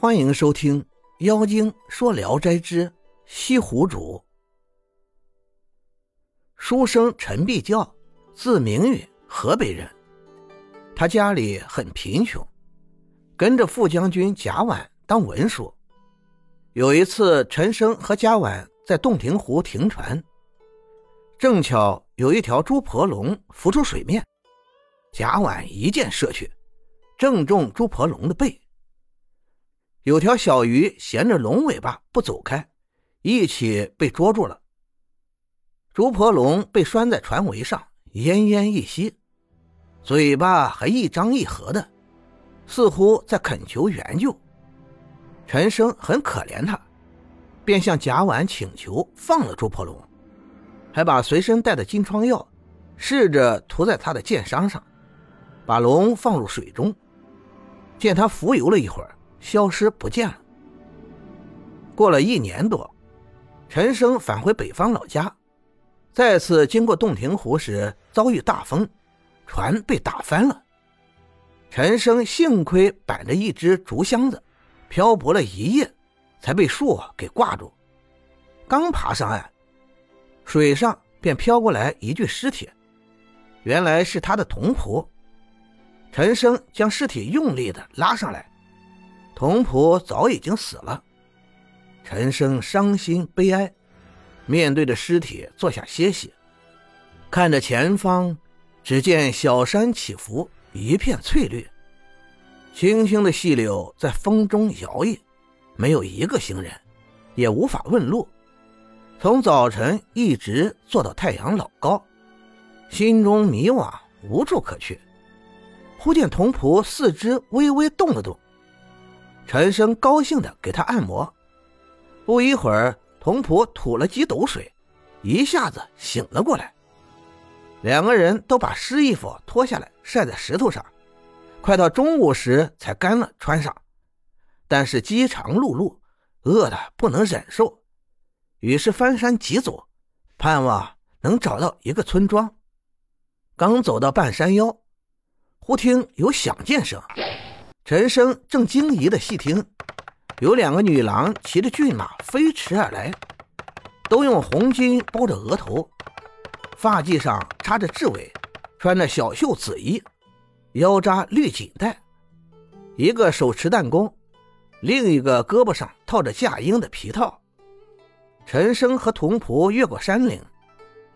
欢迎收听《妖精说聊斋之西湖主》。书生陈必教，字明允，河北人。他家里很贫穷，跟着副将军贾琬当文书。有一次，陈生和贾琬在洞庭湖停船，正巧有一条猪婆龙浮出水面，贾琬一箭射去，正中猪婆龙的背。有条小鱼衔着龙尾巴不走开，一起被捉住了。竹婆龙被拴在船桅上，奄奄一息，嘴巴还一张一合的，似乎在恳求援救。陈生很可怜他，便向贾琬请求放了朱婆龙，还把随身带的金疮药试着涂在他的剑伤上，把龙放入水中，见他浮游了一会儿。消失不见了。过了一年多，陈生返回北方老家，再次经过洞庭湖时，遭遇大风，船被打翻了。陈生幸亏摆着一只竹箱子，漂泊了一夜，才被树给挂住。刚爬上岸，水上便飘过来一具尸体，原来是他的同仆。陈生将尸体用力的拉上来。童仆早已经死了，陈生伤心悲哀，面对着尸体坐下歇息，看着前方，只见小山起伏，一片翠绿，青青的细柳在风中摇曳，没有一个行人，也无法问路。从早晨一直坐到太阳老高，心中迷惘，无处可去。忽见童仆四肢微微动了动。陈生高兴地给他按摩，不一会儿，童仆吐了几斗水，一下子醒了过来。两个人都把湿衣服脱下来晒在石头上，快到中午时才干了穿上。但是饥肠辘辘，饿得不能忍受，于是翻山急走，盼望能找到一个村庄。刚走到半山腰，忽听有响箭声。陈生正惊疑的细听，有两个女郎骑着骏马飞驰而来，都用红巾包着额头，发髻上插着雉尾，穿着小袖紫衣，腰扎绿锦带，一个手持弹弓，另一个胳膊上套着架鹰的皮套。陈生和童仆越过山岭，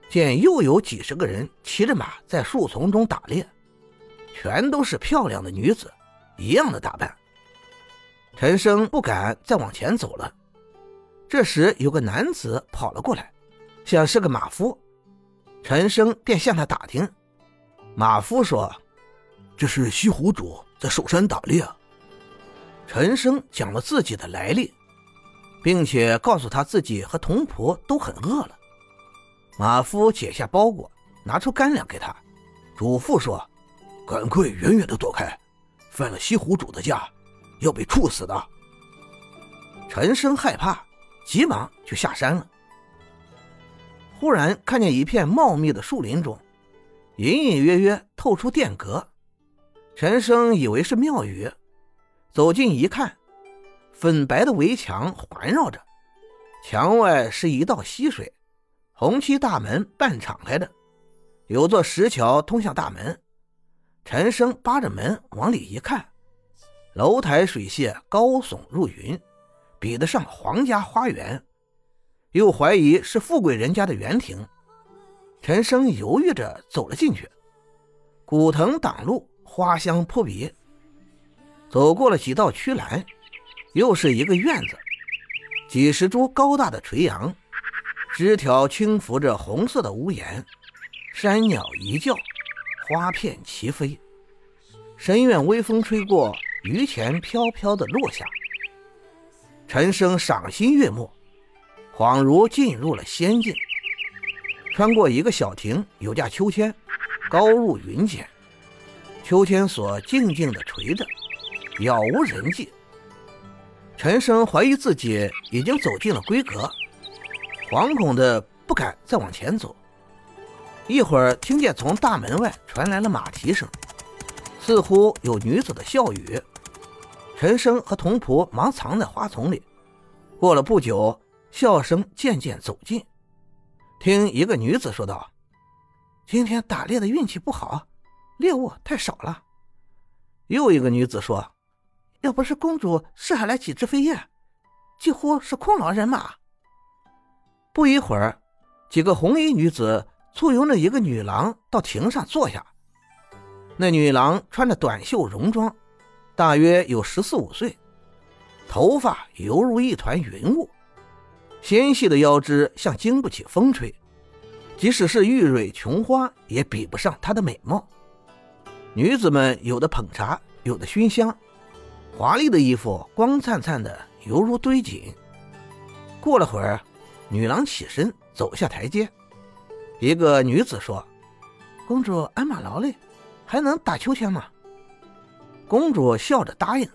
见又有几十个人骑着马在树丛中打猎，全都是漂亮的女子。一样的打扮，陈生不敢再往前走了。这时有个男子跑了过来，像是个马夫。陈生便向他打听，马夫说：“这是西湖主在守山打猎。”陈生讲了自己的来历，并且告诉他自己和童仆都很饿了。马夫解下包裹，拿出干粮给他，嘱咐说：“赶快远远的躲开。”犯了西湖主的家，要被处死的。陈生害怕，急忙就下山了。忽然看见一片茂密的树林中，隐隐约约透出殿阁。陈生以为是庙宇，走近一看，粉白的围墙环绕着，墙外是一道溪水，红漆大门半敞开的，有座石桥通向大门。陈生扒着门往里一看，楼台水榭高耸入云，比得上皇家花园，又怀疑是富贵人家的园亭。陈生犹豫着走了进去，古藤挡路，花香扑鼻。走过了几道曲栏，又是一个院子，几十株高大的垂杨，枝条轻拂着红色的屋檐，山鸟一叫。花片齐飞，深院微风吹过，榆钱飘飘的落下。陈生赏心悦目，恍如进入了仙境。穿过一个小亭，有架秋千，高入云间，秋千索静静地垂着，杳无人迹。陈生怀疑自己已经走进了闺阁，惶恐的不敢再往前走。一会儿，听见从大门外传来了马蹄声，似乎有女子的笑语。陈生和童仆忙藏在花丛里。过了不久，笑声渐渐走近。听一个女子说道：“今天打猎的运气不好，猎物太少了。”又一个女子说：“要不是公主射下来几只飞燕，几乎是空劳人马。”不一会儿，几个红衣女子簇拥着一个女郎到亭上坐下。那女郎穿着短袖戎装，大约有十四五岁，头发犹如一团云雾，纤细的腰肢像经不起风吹，即使是玉蕊琼花也比不上她的美貌。女子们有的捧茶，有的熏香，华丽的衣服光灿灿的，犹如堆锦。过了会儿，女郎起身走下台阶。一个女子说：“公主鞍马劳累，还能打秋千吗？”公主笑着答应。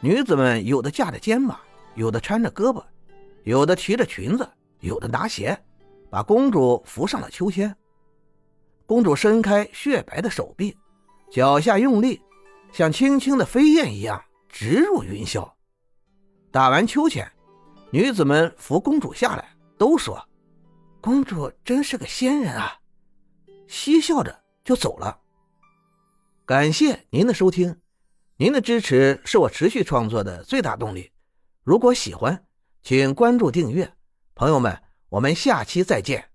女子们有的架着肩膀，有的搀着胳膊，有的提着裙子，有的拿鞋，把公主扶上了秋千。公主伸开雪白的手臂。脚下用力，像轻轻的飞燕一样直入云霄。打完秋千，女子们扶公主下来，都说：“公主真是个仙人啊！”嬉笑着就走了。感谢您的收听，您的支持是我持续创作的最大动力。如果喜欢，请关注订阅。朋友们，我们下期再见。